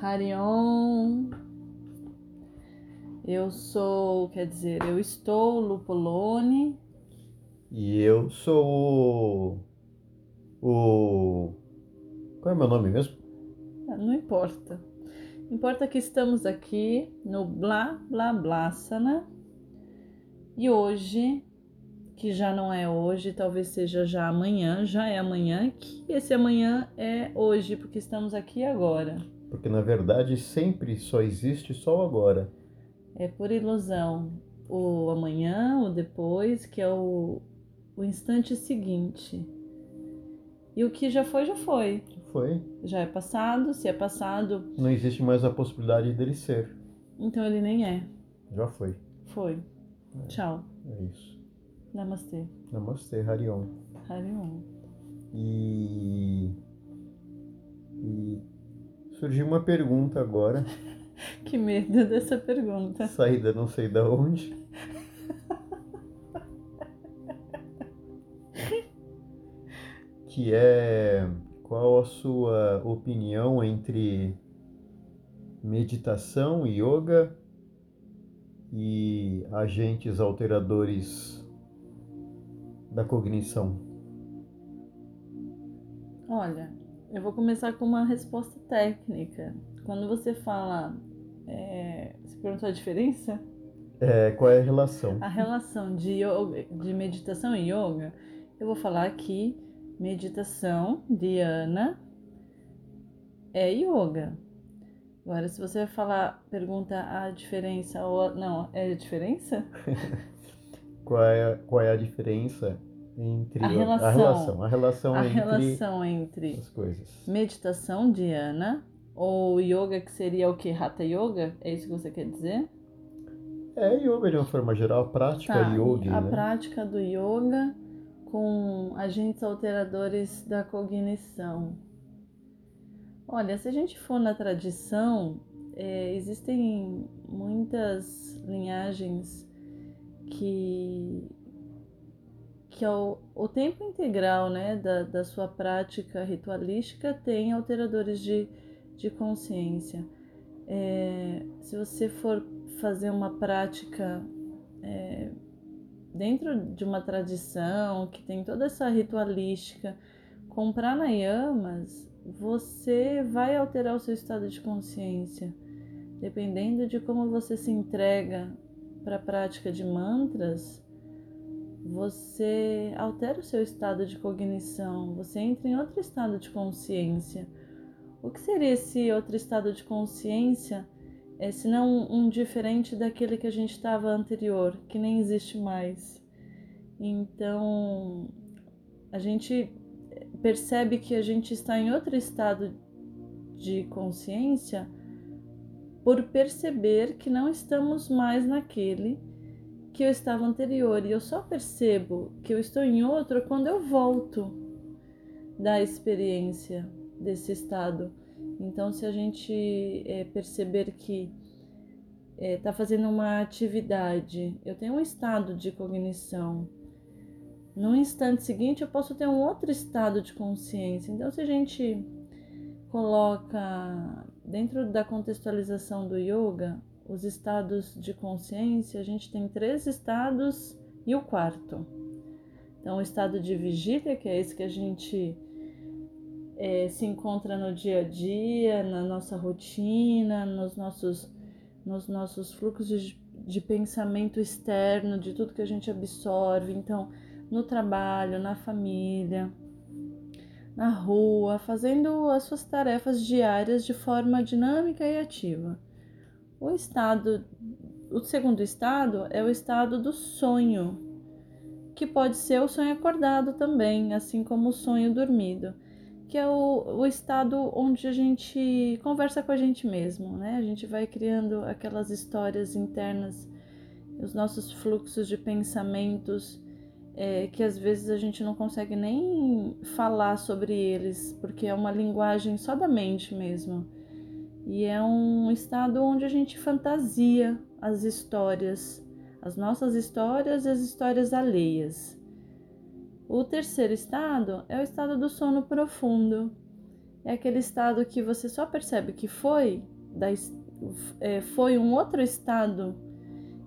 Harion. Eu sou, quer dizer, eu estou Lupolone. E eu sou o. o... Qual é o meu nome mesmo? Ah, Não importa. Importa que estamos aqui no Blá Blá Blásana. E hoje, que já não é hoje, talvez seja já amanhã, já é amanhã, que esse amanhã é hoje, porque estamos aqui agora. Porque na verdade sempre só existe só o agora. É por ilusão. O amanhã, o depois, que é o, o instante seguinte. E o que já foi, já foi. Foi. Já é passado, se é passado, Não existe mais a possibilidade dele ser. então ele nem é. Já foi. Foi. Tchau. É isso. Namastê. Namastê, Harion. Harion. E. E. Surgiu uma pergunta agora, Que medo dessa pergunta. saída não sei da onde. Que é qual a sua opinião entre meditação, yoga e agentes alteradores da cognição? Olha, eu vou começar com uma resposta técnica. Quando você fala. É... Você perguntou a diferença? É, qual é a relação? A relação de, yoga, de meditação e yoga, eu vou falar aqui: meditação, dhyana, é yoga. Agora, se você falar, pergunta a diferença ou. Não, é a diferença? Qual é, qual é a diferença entre A relação. a relação, a relação a entre relação entre as coisas? meditação, dhyana, ou yoga, que seria o que? Hatha Yoga? É isso que você quer dizer? É yoga de uma forma geral, a prática Tá, yogi, a né? prática do yoga com agentes alteradores da cognição. Olha, se a gente for na tradição, é, existem muitas linhagens que, que ao, o tempo integral né, da, da sua prática ritualística tem alteradores de, de consciência. É, se você for fazer uma prática é, dentro de uma tradição que tem toda essa ritualística, com pranayamas, você vai alterar o seu estado de consciência. Dependendo de como você se entrega para a prática de mantras, você altera o seu estado de cognição, você entra em outro estado de consciência. O que seria esse outro estado de consciência? É, se não um diferente daquele que a gente estava anterior, que nem existe mais. Então, a gente percebe que a gente está em outro estado de consciência por perceber que não estamos mais naquele que eu estava anterior. E eu só percebo que eu estou em outro quando eu volto da experiência desse estado. Então, se a gente é, perceber que está fazendo uma atividade, eu tenho um estado de cognição. No instante seguinte, eu posso ter um outro estado de consciência. Então, se a gente coloca dentro da contextualização do yoga os estados de consciência, a gente tem três estados e o quarto. Então, o estado de vigília, que é esse que a gente é, se encontra no dia a dia, na nossa rotina, nos nossos, nos nossos fluxos de, de pensamento externo, de tudo que a gente absorve. Então, no trabalho, na família, na rua, fazendo as suas tarefas diárias de forma dinâmica e ativa. O estado, o segundo estado é o estado do sonho, que pode ser o sonho acordado também, assim como o sonho dormido, que é o, o estado onde a gente conversa com a gente mesmo, né? A gente vai criando aquelas histórias internas, os nossos fluxos de pensamentos é, que às vezes a gente não consegue nem falar sobre eles, porque é uma linguagem só da mente mesmo. E é um estado onde a gente fantasia as histórias, as nossas histórias e as histórias alheias. O terceiro estado é o estado do sono profundo, é aquele estado que você só percebe que foi, da, é, foi um outro estado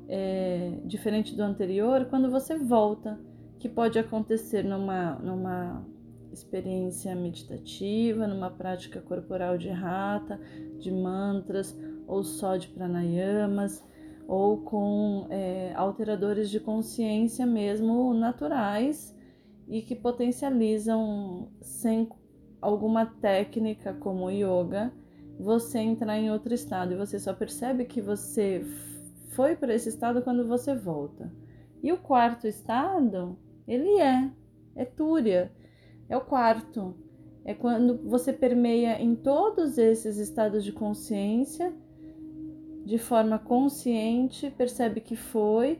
é, diferente do anterior quando você volta, que pode acontecer numa, numa experiência meditativa, numa prática corporal de rata, de mantras ou só de pranayamas ou com é, alteradores de consciência mesmo naturais e que potencializam sem alguma técnica como yoga você entrar em outro estado e você só percebe que você foi para esse estado quando você volta. E o quarto estado, ele é, é túria, é o quarto. É quando você permeia em todos esses estados de consciência de forma consciente, percebe que foi,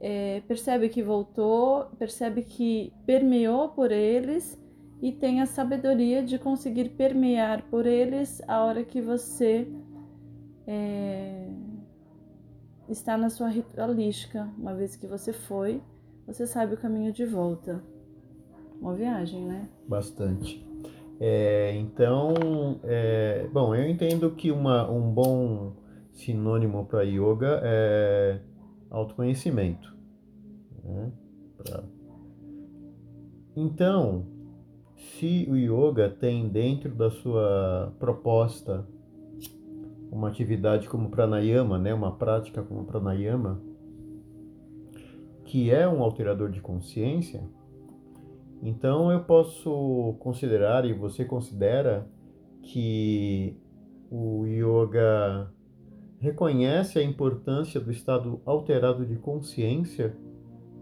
é, percebe que voltou, percebe que permeou por eles e tem a sabedoria de conseguir permear por eles a hora que você é, está na sua ritualística. Uma vez que você foi, você sabe o caminho de volta. Uma viagem, né? Bastante. É, então, é, bom, eu entendo que uma, um bom sinônimo para yoga é autoconhecimento. Né? Pra... Então, se o yoga tem dentro da sua proposta uma atividade como pranayama, né, uma prática como pranayama, que é um alterador de consciência, então eu posso considerar e você considera que o yoga reconhece a importância do estado alterado de consciência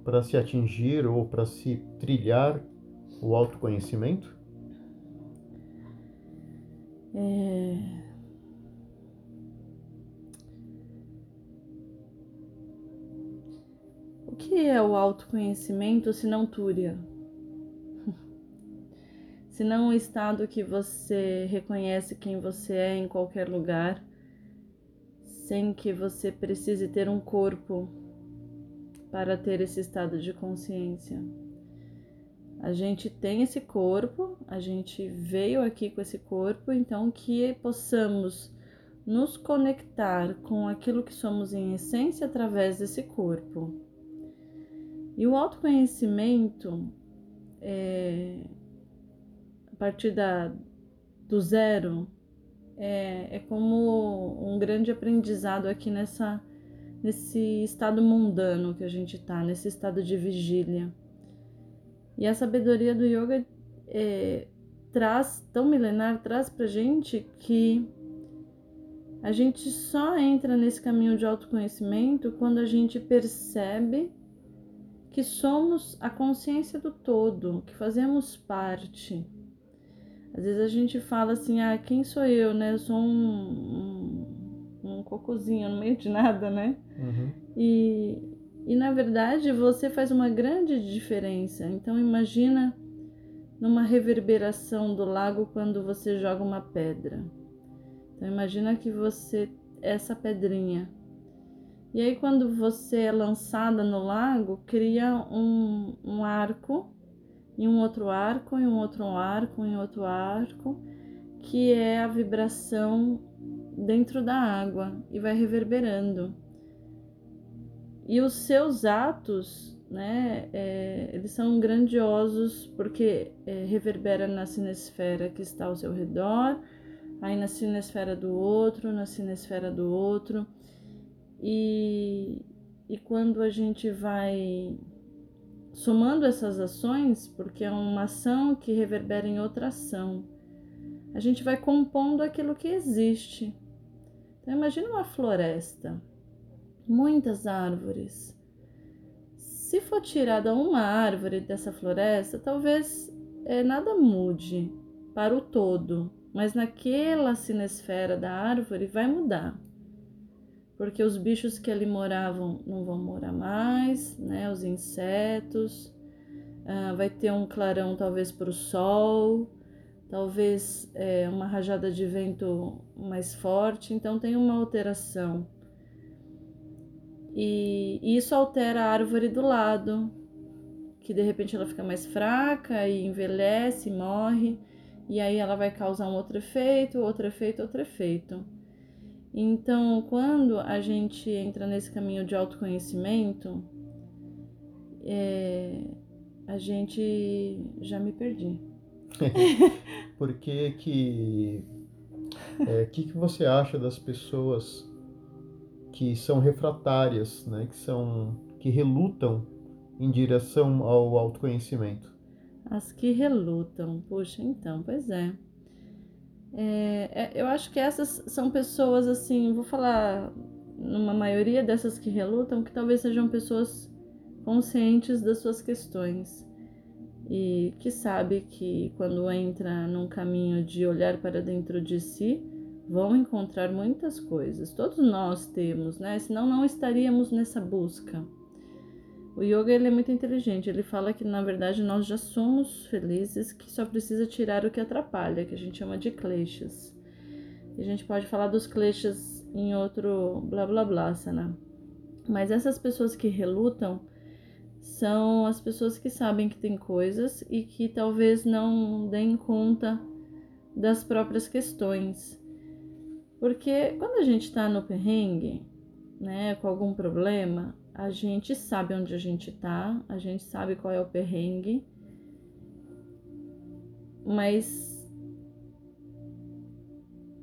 para se atingir ou para se trilhar o autoconhecimento? É... O que é o autoconhecimento se não túria? Se não um estado que você reconhece quem você é em qualquer lugar sem que você precise ter um corpo para ter esse estado de consciência. A gente tem esse corpo, a gente veio aqui com esse corpo, então que possamos nos conectar com aquilo que somos em essência através desse corpo. E o autoconhecimento, é, partir da, do zero, é, é como um grande aprendizado aqui nessa, nesse estado mundano que a gente está, nesse estado de vigília. E a sabedoria do yoga é, traz, tão milenar, traz pra gente que a gente só entra nesse caminho de autoconhecimento quando a gente percebe que somos a consciência do todo, que fazemos parte às vezes a gente fala assim, ah, quem sou eu, né? Eu sou um, um, um cocôzinho no meio de nada, né? Uhum. E, e na verdade você faz uma grande diferença. Então imagina numa reverberação do lago quando você joga uma pedra. Então imagina que você é essa pedrinha. E aí quando você é lançada no lago, cria um, um arco em um outro arco, em um outro arco, em outro arco, que é a vibração dentro da água e vai reverberando. E os seus atos, né, é, eles são grandiosos porque é, reverbera na sinesfera que está ao seu redor, aí na sinesfera do outro, na sinesfera do outro. E, e quando a gente vai somando essas ações, porque é uma ação que reverbera em outra ação, a gente vai compondo aquilo que existe. Então, imagine uma floresta, muitas árvores. Se for tirada uma árvore dessa floresta, talvez é, nada mude para o todo, mas naquela sinesfera da árvore vai mudar porque os bichos que ali moravam não vão morar mais, né? Os insetos, ah, vai ter um clarão talvez para o sol, talvez é, uma rajada de vento mais forte, então tem uma alteração. E, isso altera a árvore do lado, que de repente ela fica mais fraca e envelhece, morre, e aí ela vai causar um outro efeito, outro efeito, outro efeito. Então, quando a gente entra nesse caminho de autoconhecimento, é, a gente já me perdi. Por que que, é, que que você acha das pessoas que são refratárias, né, que são que relutam em direção ao autoconhecimento? As que relutam, puxa, então, pois é. É, é, eu acho que essas são pessoas assim, vou falar numa maioria dessas que relutam, que talvez sejam pessoas conscientes das suas questões e que sabe que quando entra num caminho de olhar para dentro de si, vão encontrar muitas coisas. Todos nós temos, né? Senão não estaríamos nessa busca. O yoga ele é muito inteligente. Ele fala que na verdade nós já somos felizes, que só precisa tirar o que atrapalha, que a gente chama de kleshas. E a gente pode falar dos kleshas em outro blá blá blá, sana. Mas essas pessoas que relutam são as pessoas que sabem que tem coisas e que talvez não deem conta das próprias questões. Porque quando a gente está no perrengue, né, com algum problema, a gente sabe onde a gente tá, a gente sabe qual é o perrengue, mas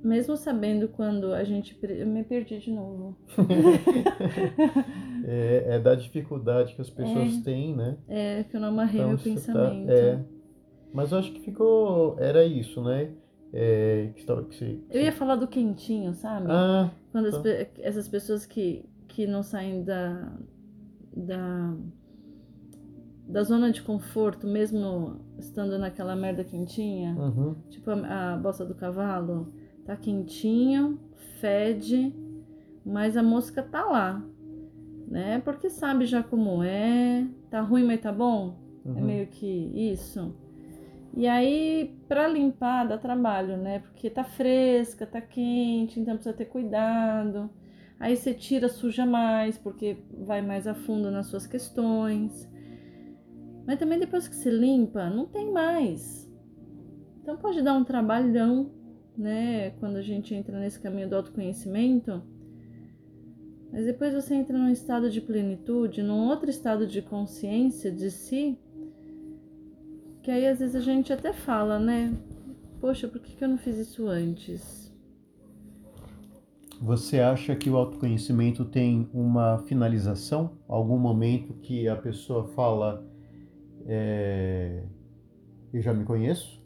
mesmo sabendo quando a gente. Eu me perdi de novo. é, é, da dificuldade que as pessoas é, têm, né? É, que eu não amarrei então, meu tá, pensamento. Tá, é. Mas eu acho que ficou. Era isso, né? É, que, que, que, eu ia falar do quentinho, sabe? Ah, Quando tá. as, essas pessoas que que não saem da, da, da zona de conforto, mesmo estando naquela merda quentinha, uhum. tipo a, a bosta do cavalo, tá quentinho, fede, mas a mosca tá lá, né? Porque sabe já como é, tá ruim, mas tá bom, é uhum. é meio que isso. E aí, para limpar, dá trabalho, né? Porque tá fresca, tá quente, então precisa ter cuidado. Aí você tira, suja mais, porque vai mais a fundo nas suas questões. Mas também depois que se limpa, não tem mais. Então pode dar um trabalhão, né? Quando a gente entra nesse caminho do autoconhecimento. Mas depois você entra num estado de plenitude, num outro estado de consciência de si, que aí às vezes a gente até fala, né? Poxa, por que, que eu não fiz isso antes? Você acha que o autoconhecimento tem uma finalização? Algum momento que a pessoa fala, é, eu já me conheço,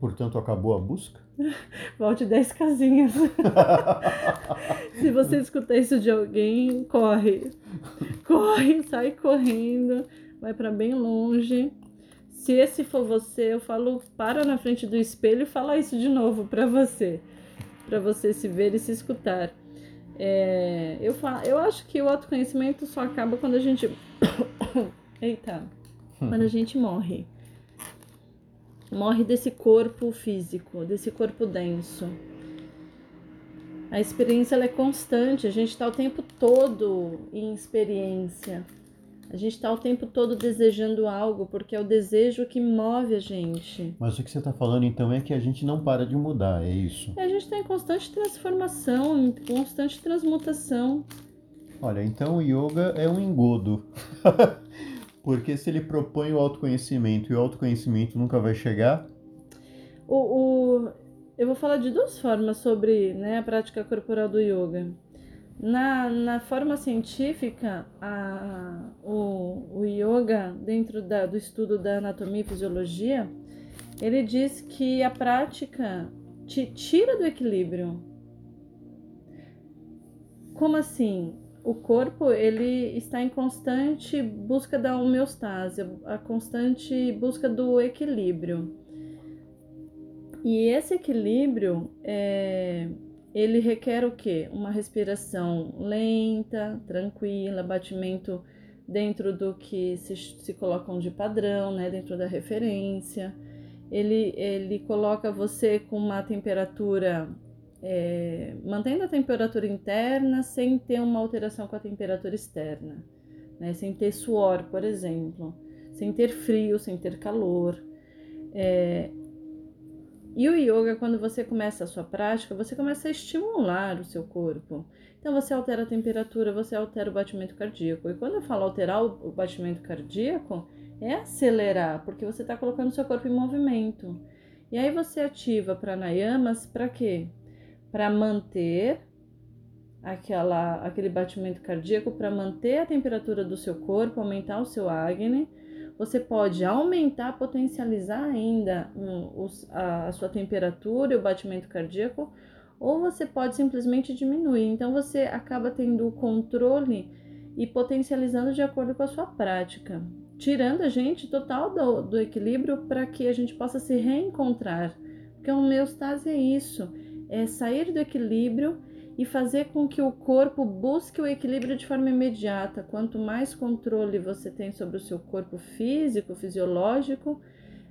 portanto acabou a busca? Volte 10 casinhas. Se você escutar isso de alguém, corre. Corre, sai correndo, vai para bem longe. Se esse for você, eu falo, para na frente do espelho e fala isso de novo para você para você se ver e se escutar. É, eu, falo, eu acho que o autoconhecimento só acaba quando a gente. Eita! Quando a gente morre. Morre desse corpo físico, desse corpo denso. A experiência é constante, a gente está o tempo todo em experiência. A gente está o tempo todo desejando algo, porque é o desejo que move a gente. Mas o que você está falando então é que a gente não para de mudar, é isso? a gente está em constante transformação, em constante transmutação. Olha, então o yoga é um engodo. porque se ele propõe o autoconhecimento e o autoconhecimento nunca vai chegar. O, o, eu vou falar de duas formas sobre né, a prática corporal do yoga. Na, na forma científica, a, o, o yoga, dentro da, do estudo da anatomia e fisiologia, ele diz que a prática te tira do equilíbrio. Como assim? O corpo ele está em constante busca da homeostase, a constante busca do equilíbrio. E esse equilíbrio é, ele requer o quê? Uma respiração lenta, tranquila, batimento dentro do que se, se colocam de padrão, né? dentro da referência. Ele, ele coloca você com uma temperatura, é, mantendo a temperatura interna sem ter uma alteração com a temperatura externa, né? sem ter suor, por exemplo, sem ter frio, sem ter calor. É, E o yoga, quando você começa a sua prática, você começa a estimular o seu corpo. Então você altera a temperatura, você altera o batimento cardíaco. E quando eu falo alterar o batimento cardíaco, é acelerar, porque você está colocando o seu corpo em movimento. E aí você ativa pranayamas para quê? Para manter aquela, aquele batimento cardíaco, para manter a temperatura do seu corpo, aumentar o seu Agni você pode aumentar, potencializar ainda um, a, a sua temperatura e o batimento cardíaco, ou você pode simplesmente diminuir. Então você acaba tendo o controle e potencializando de acordo com a sua prática, tirando a gente total do, do equilíbrio para que a gente possa se reencontrar. Porque a homeostase é isso, é sair do equilíbrio e fazer com que o corpo busque o equilíbrio de forma imediata. Quanto mais controle você tem sobre o seu corpo físico, fisiológico,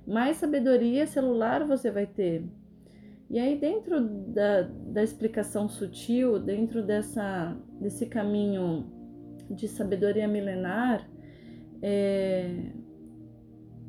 mais sabedoria celular você vai ter. E aí, dentro da, da explicação sutil, dentro dessa, desse caminho de sabedoria milenar, é,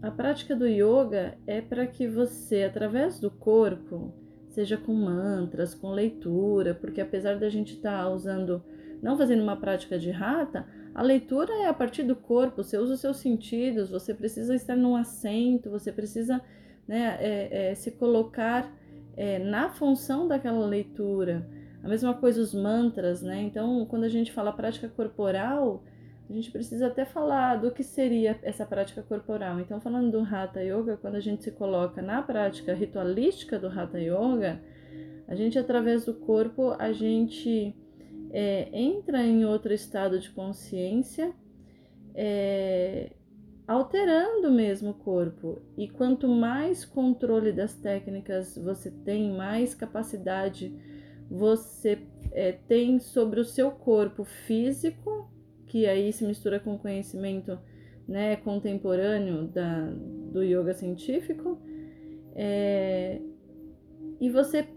a prática do yoga é para que você, através do corpo, seja com mantras, com leitura, porque apesar da gente estar tá usando, não fazendo uma prática de rata, a leitura é a partir do corpo, você usa os seus sentidos, você precisa estar num assento, você precisa né, é, é, se colocar é, na função daquela leitura. A mesma coisa os mantras, né? Então, quando a gente fala prática corporal, a gente precisa até falar do que seria essa prática corporal. Então, falando do Hatha Yoga, quando a gente se coloca na prática ritualística do Hatha Yoga, a gente, através do corpo, a gente é, entra em outro estado de consciência, é, alterando mesmo o corpo. E quanto mais controle das técnicas você tem, mais capacidade você é, tem sobre o seu corpo físico que aí se mistura com conhecimento né, contemporâneo da, do yoga científico, é, e você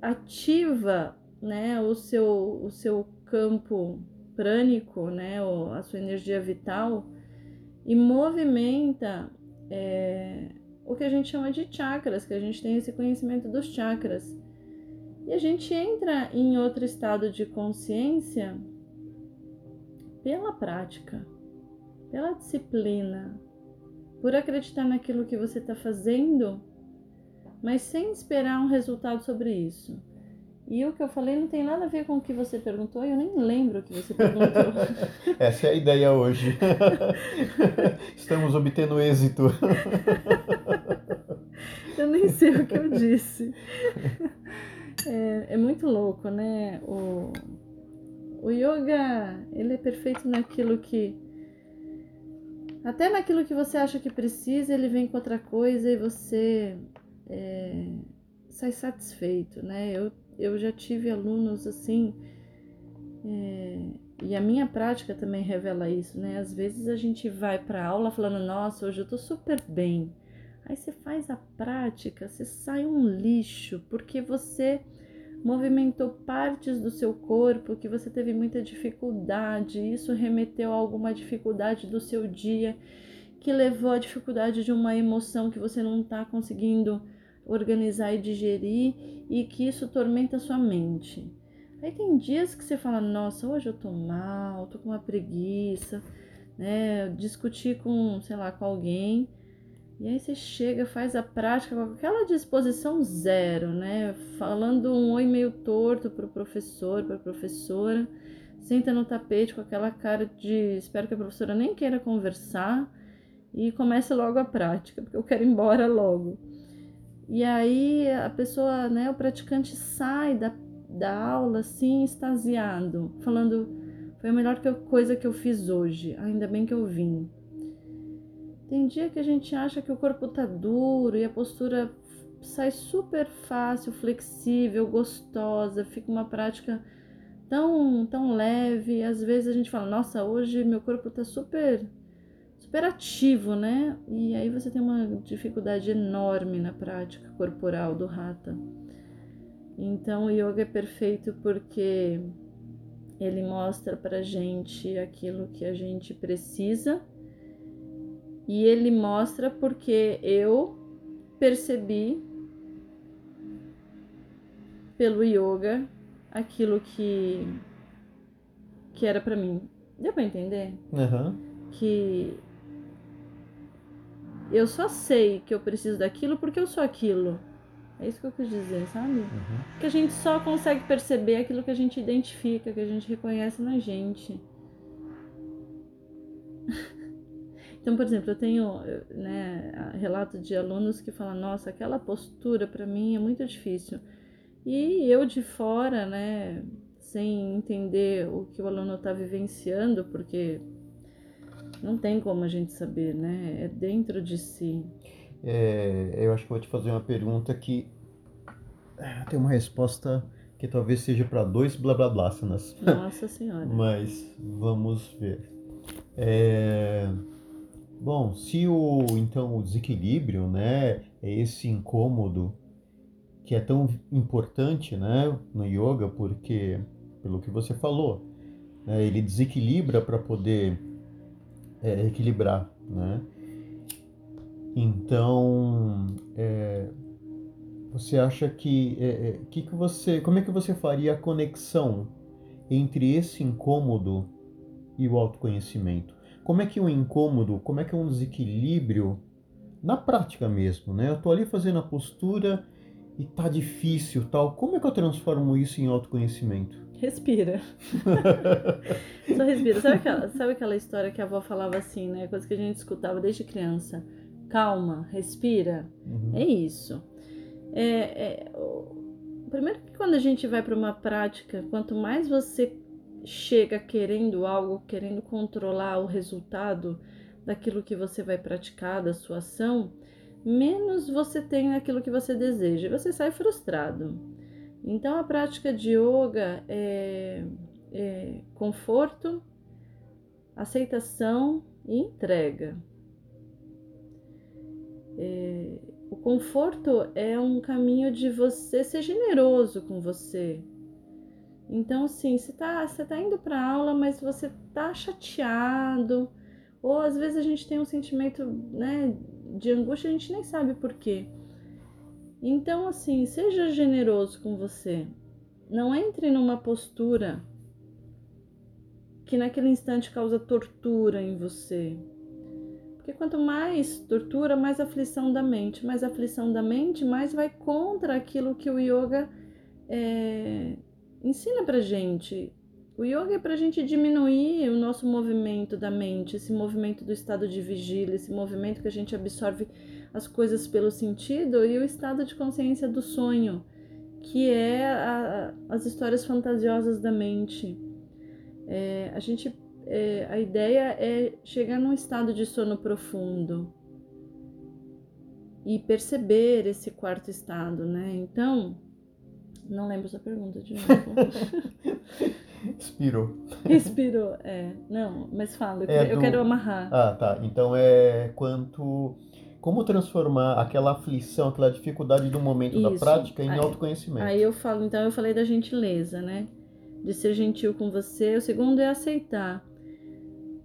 ativa né, o, seu, o seu campo prânico, né, a sua energia vital, e movimenta é, o que a gente chama de chakras, que a gente tem esse conhecimento dos chakras. E a gente entra em outro estado de consciência pela prática, pela disciplina, por acreditar naquilo que você está fazendo, mas sem esperar um resultado sobre isso. E o que eu falei não tem nada a ver com o que você perguntou, eu nem lembro o que você perguntou. Essa é a ideia hoje. Estamos obtendo êxito. eu nem sei o que eu disse. É, é muito louco, né? O, o yoga, ele é perfeito naquilo que até naquilo que você acha que precisa, ele vem com outra coisa e você é, sai satisfeito, né? Eu, eu já tive alunos assim, é, e a minha prática também revela isso, né? Às vezes a gente vai para aula falando, nossa, hoje eu tô super bem. Aí você faz a prática, você sai um lixo, porque você movimentou partes do seu corpo que você teve muita dificuldade, isso remeteu a alguma dificuldade do seu dia que levou à dificuldade de uma emoção que você não está conseguindo organizar e digerir e que isso tormenta a sua mente. Aí tem dias que você fala, nossa, hoje eu tô mal, tô com uma preguiça, né? Discutir com, sei lá, com alguém e aí você chega, faz a prática com aquela disposição zero, né? Falando um oi meio torto pro professor, pra professora, senta no tapete com aquela cara de espero que a professora nem queira conversar e comece logo a prática, porque eu quero ir embora logo. E aí a pessoa, né, o praticante sai da, da aula assim, extasiado, falando: foi a melhor coisa que eu fiz hoje, ainda bem que eu vim. Tem dia que a gente acha que o corpo tá duro e a postura sai super fácil, flexível, gostosa, fica uma prática tão, tão leve. Às vezes a gente fala, nossa, hoje meu corpo tá super, super ativo, né? E aí você tem uma dificuldade enorme na prática corporal do Hatha. Então o yoga é perfeito porque ele mostra pra gente aquilo que a gente precisa e ele mostra porque eu percebi pelo yoga aquilo que que era para mim. Deu para entender? Uhum. Que eu só sei que eu preciso daquilo porque eu sou aquilo. É isso que eu quis dizer, sabe? Uhum. Que a gente só consegue perceber aquilo que a gente identifica, que a gente reconhece na gente. Então, por exemplo, eu tenho né, relato de alunos que falam: nossa, aquela postura para mim é muito difícil. E eu de fora, né, sem entender o que o aluno está vivenciando, porque não tem como a gente saber, né? É dentro de si. É, eu acho que vou te fazer uma pergunta que é, tem uma resposta que talvez seja para dois blá blá blá, Nossa Senhora. Mas vamos ver. É, bom, se o então o desequilíbrio, né, é esse incômodo que é tão importante, né, no yoga, porque pelo que você falou, né, ele desequilibra para poder é, equilibrar, né? Então, é, você acha que, é, é, que que você, como é que você faria a conexão entre esse incômodo e o autoconhecimento? Como é que um incômodo, como é que um desequilíbrio na prática mesmo, né? Eu tô ali fazendo a postura e tá difícil, tal. Como é que eu transformo isso em autoconhecimento? Respira. Só respira. Sabe aquela, sabe aquela história que a avó falava assim, né? Coisa que a gente escutava desde criança. Calma, respira. Uhum. É isso. É, é, primeiro que quando a gente vai para uma prática, quanto mais você chega querendo algo, querendo controlar o resultado daquilo que você vai praticar, da sua ação, menos você tem aquilo que você deseja. E você sai frustrado. Então, a prática de yoga é, é conforto, aceitação e entrega. É, o conforto é um caminho de você ser generoso com você. Então, assim, você tá, você tá indo para aula, mas você tá chateado, ou às vezes a gente tem um sentimento né, de angústia, a gente nem sabe por quê. Então, assim, seja generoso com você. Não entre numa postura que naquele instante causa tortura em você. Porque quanto mais tortura, mais aflição da mente. Mais aflição da mente, mais vai contra aquilo que o yoga é, ensina pra gente. O yoga é pra gente diminuir o nosso movimento da mente, esse movimento do estado de vigília, esse movimento que a gente absorve as coisas pelo sentido e o estado de consciência do sonho, que é a, as histórias fantasiosas da mente. É, a gente, é, a ideia é chegar num estado de sono profundo e perceber esse quarto estado, né? Então, não lembro sua pergunta de novo. Inspirou. Inspirou, é. Não, mas fala, eu, É quero, eu do- quero amarrar. Ah, tá. Então é quanto como transformar aquela aflição, aquela dificuldade do momento da Isso. prática em Aí- autoconhecimento. Aí eu falo, então eu falei da gentileza, né? De ser gentil com você. O segundo é aceitar.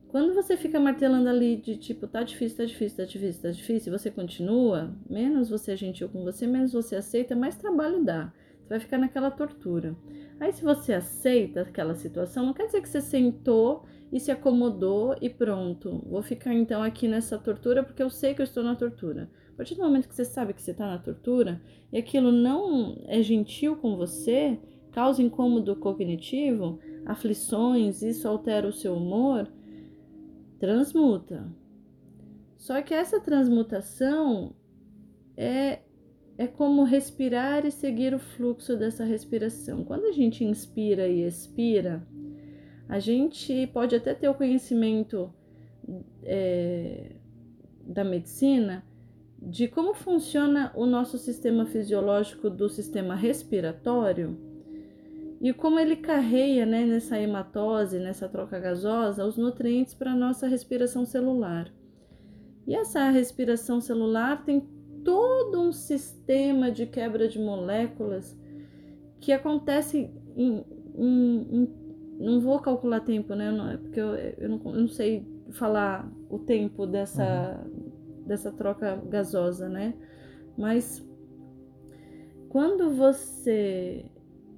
Quando você fica martelando ali de tipo, tá difícil, tá difícil, tá difícil, tá difícil, e você continua, menos você é gentil com você, menos você aceita, mais trabalho dá. Você vai ficar naquela tortura. Aí se você aceita aquela situação, não quer dizer que você sentou e se acomodou e pronto. Vou ficar então aqui nessa tortura porque eu sei que eu estou na tortura. A partir do momento que você sabe que você está na tortura e aquilo não é gentil com você, causa incômodo cognitivo, aflições, isso altera o seu humor, transmuta. Só que essa transmutação é é como respirar e seguir o fluxo dessa respiração. Quando a gente inspira e expira, a gente pode até ter o conhecimento é, da medicina de como funciona o nosso sistema fisiológico do sistema respiratório e como ele carreia né, nessa hematose, nessa troca gasosa, os nutrientes para a nossa respiração celular. E essa respiração celular tem todo um sistema de quebra de moléculas que acontece em, em, em não vou calcular tempo, né? Não, porque eu, eu, não, eu não sei falar o tempo dessa, uhum. dessa troca gasosa, né? Mas quando você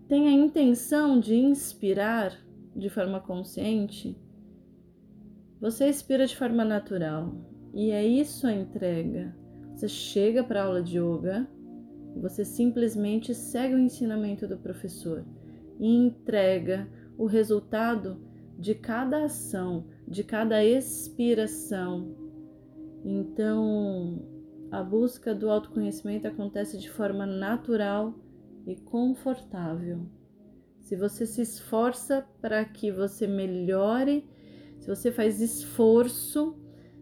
tem a intenção de inspirar de forma consciente, você inspira de forma natural. E é isso a entrega. Você chega para a aula de yoga, você simplesmente segue o ensinamento do professor e entrega o resultado de cada ação, de cada expiração. Então, a busca do autoconhecimento acontece de forma natural e confortável. Se você se esforça para que você melhore, se você faz esforço,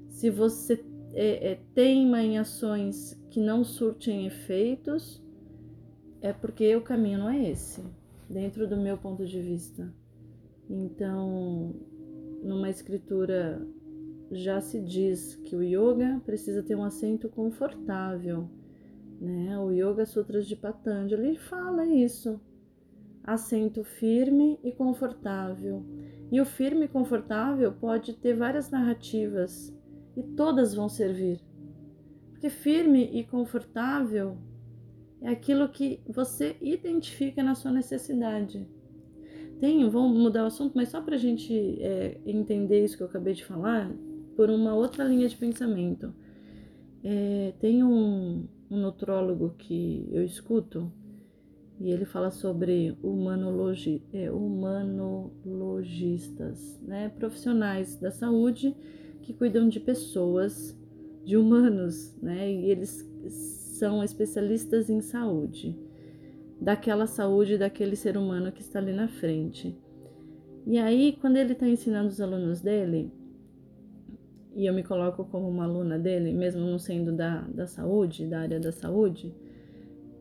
se você é, é, teima em ações que não surtem efeitos, é porque o caminho não é esse, dentro do meu ponto de vista. Então, numa escritura já se diz que o yoga precisa ter um assento confortável, né? O Yoga Sutras de Patanjali fala isso. Assento firme e confortável. E o firme e confortável pode ter várias narrativas e todas vão servir. Porque firme e confortável é aquilo que você identifica na sua necessidade. Tenho, vamos mudar o assunto, mas só para a gente é, entender isso que eu acabei de falar, por uma outra linha de pensamento. É, tem um, um nutrólogo que eu escuto e ele fala sobre humanologi, é, humanologistas, né, profissionais da saúde que cuidam de pessoas, de humanos, né, e eles são especialistas em saúde, daquela saúde daquele ser humano que está ali na frente. E aí, quando ele está ensinando os alunos dele, e eu me coloco como uma aluna dele, mesmo não sendo da, da saúde, da área da saúde,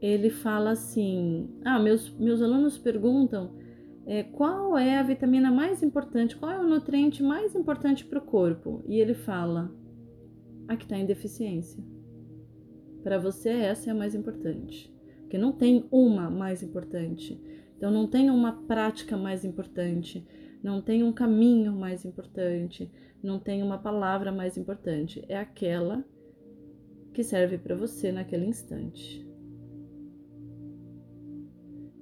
ele fala assim: Ah, meus, meus alunos perguntam é, qual é a vitamina mais importante, qual é o nutriente mais importante para o corpo? E ele fala: A que está em deficiência. Para você, essa é a mais importante. Porque não tem uma mais importante. Então, não tem uma prática mais importante, não tem um caminho mais importante, não tem uma palavra mais importante, é aquela que serve para você naquele instante.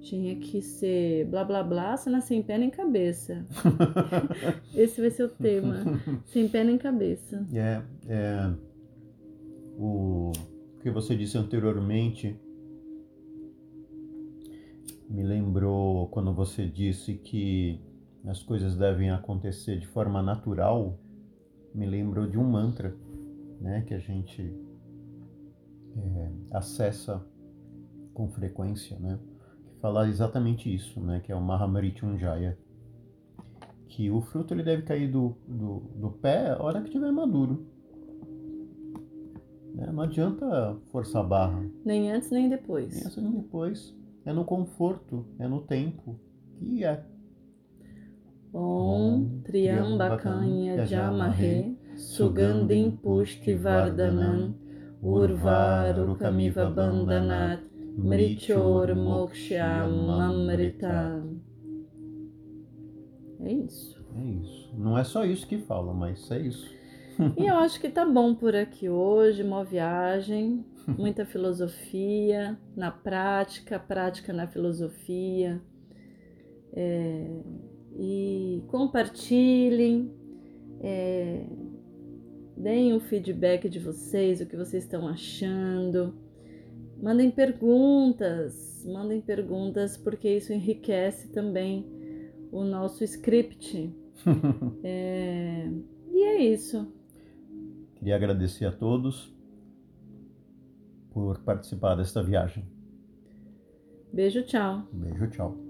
Tinha que ser blá blá blá, cena sem pé nem cabeça. Esse vai ser o tema. Sem pé nem cabeça. É, é o que você disse anteriormente me lembrou quando você disse que as coisas devem acontecer de forma natural me lembrou de um mantra, né, que a gente é, acessa com frequência, né, que fala exatamente isso, né, que é o Mahamrityunjaya, que o fruto ele deve cair do, do, do pé a hora que estiver maduro. Né? Não adianta forçar a barra. Nem antes nem depois. Nem antes nem depois. É no conforto, é no tempo. E é Om Triambakanya Jamahe Sugandim Pushti Vardhanam Urvarukamiva Bandhanat Mrichor Moksha Mamrita. É isso. É isso. Não é só isso que fala, mas é isso. E eu acho que tá bom por aqui hoje, uma viagem, muita filosofia na prática, prática na filosofia. É, e compartilhem, é, deem o feedback de vocês, o que vocês estão achando. Mandem perguntas, mandem perguntas, porque isso enriquece também o nosso script. é, e é isso. Queria agradecer a todos por participar desta viagem. Beijo, tchau. Beijo, tchau.